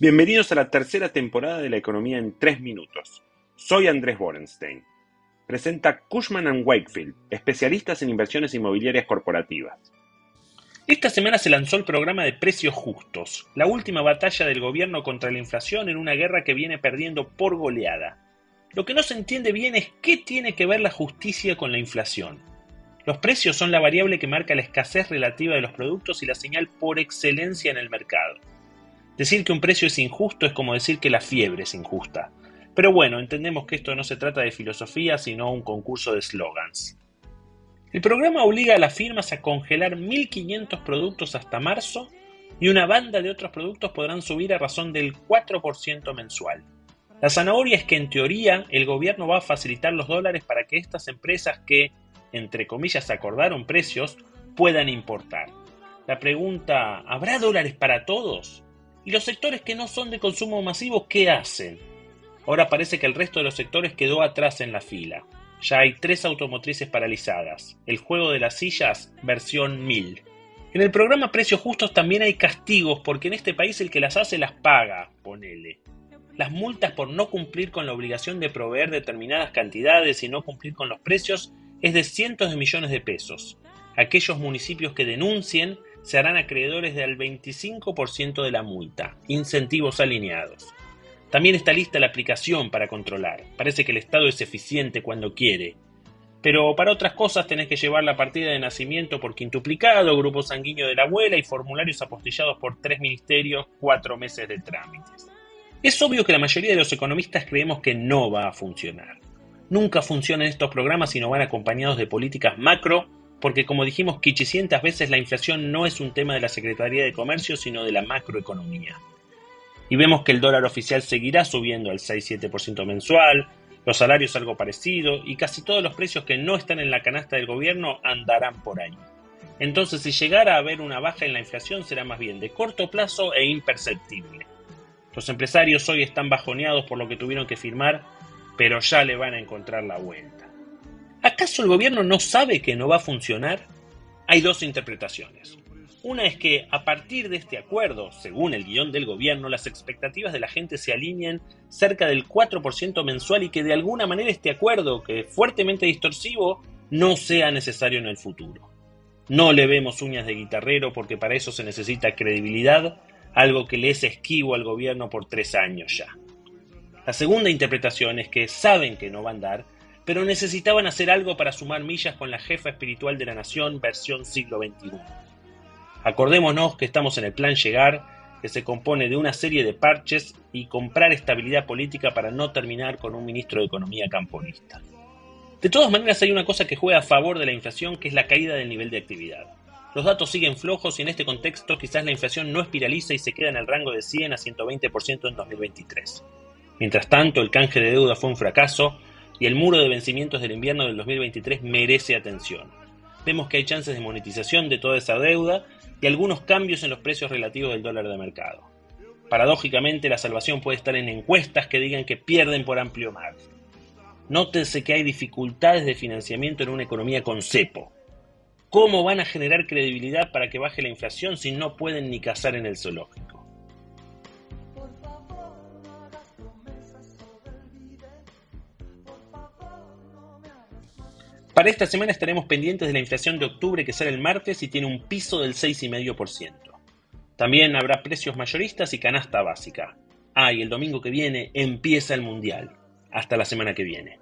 Bienvenidos a la tercera temporada de la economía en tres minutos. Soy Andrés Borenstein. Presenta Cushman ⁇ Wakefield, especialistas en inversiones inmobiliarias corporativas. Esta semana se lanzó el programa de precios justos, la última batalla del gobierno contra la inflación en una guerra que viene perdiendo por goleada. Lo que no se entiende bien es qué tiene que ver la justicia con la inflación. Los precios son la variable que marca la escasez relativa de los productos y la señal por excelencia en el mercado. Decir que un precio es injusto es como decir que la fiebre es injusta. Pero bueno, entendemos que esto no se trata de filosofía, sino un concurso de slogans. El programa obliga a las firmas a congelar 1.500 productos hasta marzo y una banda de otros productos podrán subir a razón del 4% mensual. La zanahoria es que en teoría el gobierno va a facilitar los dólares para que estas empresas que, entre comillas, acordaron precios, puedan importar. La pregunta, ¿habrá dólares para todos? ¿Y los sectores que no son de consumo masivo qué hacen? Ahora parece que el resto de los sectores quedó atrás en la fila. Ya hay tres automotrices paralizadas. El juego de las sillas, versión 1000. En el programa Precios Justos también hay castigos porque en este país el que las hace las paga, ponele. Las multas por no cumplir con la obligación de proveer determinadas cantidades y no cumplir con los precios es de cientos de millones de pesos. Aquellos municipios que denuncien se harán acreedores del 25% de la multa, incentivos alineados. También está lista la aplicación para controlar. Parece que el Estado es eficiente cuando quiere. Pero para otras cosas tenés que llevar la partida de nacimiento por quintuplicado, grupo sanguíneo de la abuela y formularios apostillados por tres ministerios, cuatro meses de trámites. Es obvio que la mayoría de los economistas creemos que no va a funcionar. Nunca funcionan estos programas si no van acompañados de políticas macro porque como dijimos quichicientas veces, la inflación no es un tema de la Secretaría de Comercio, sino de la macroeconomía. Y vemos que el dólar oficial seguirá subiendo al 6-7% mensual, los salarios algo parecido, y casi todos los precios que no están en la canasta del gobierno andarán por ahí. Entonces, si llegara a haber una baja en la inflación, será más bien de corto plazo e imperceptible. Los empresarios hoy están bajoneados por lo que tuvieron que firmar, pero ya le van a encontrar la vuelta. ¿Acaso el gobierno no sabe que no va a funcionar? Hay dos interpretaciones. Una es que a partir de este acuerdo, según el guion del gobierno, las expectativas de la gente se alineen cerca del 4% mensual y que de alguna manera este acuerdo, que es fuertemente distorsivo, no sea necesario en el futuro. No le vemos uñas de guitarrero porque para eso se necesita credibilidad, algo que le es esquivo al gobierno por tres años ya. La segunda interpretación es que saben que no va a andar pero necesitaban hacer algo para sumar millas con la jefa espiritual de la nación versión siglo XXI. Acordémonos que estamos en el plan llegar, que se compone de una serie de parches y comprar estabilidad política para no terminar con un ministro de Economía camponista. De todas maneras hay una cosa que juega a favor de la inflación, que es la caída del nivel de actividad. Los datos siguen flojos y en este contexto quizás la inflación no espiraliza y se queda en el rango de 100 a 120% en 2023. Mientras tanto, el canje de deuda fue un fracaso y el muro de vencimientos del invierno del 2023 merece atención. Vemos que hay chances de monetización de toda esa deuda y algunos cambios en los precios relativos del dólar de mercado. Paradójicamente, la salvación puede estar en encuestas que digan que pierden por amplio margen. Nótese que hay dificultades de financiamiento en una economía con cepo. ¿Cómo van a generar credibilidad para que baje la inflación si no pueden ni cazar en el zoológico? Para esta semana estaremos pendientes de la inflación de octubre que sale el martes y tiene un piso del 6,5%. También habrá precios mayoristas y canasta básica. Ah, y el domingo que viene empieza el Mundial. Hasta la semana que viene.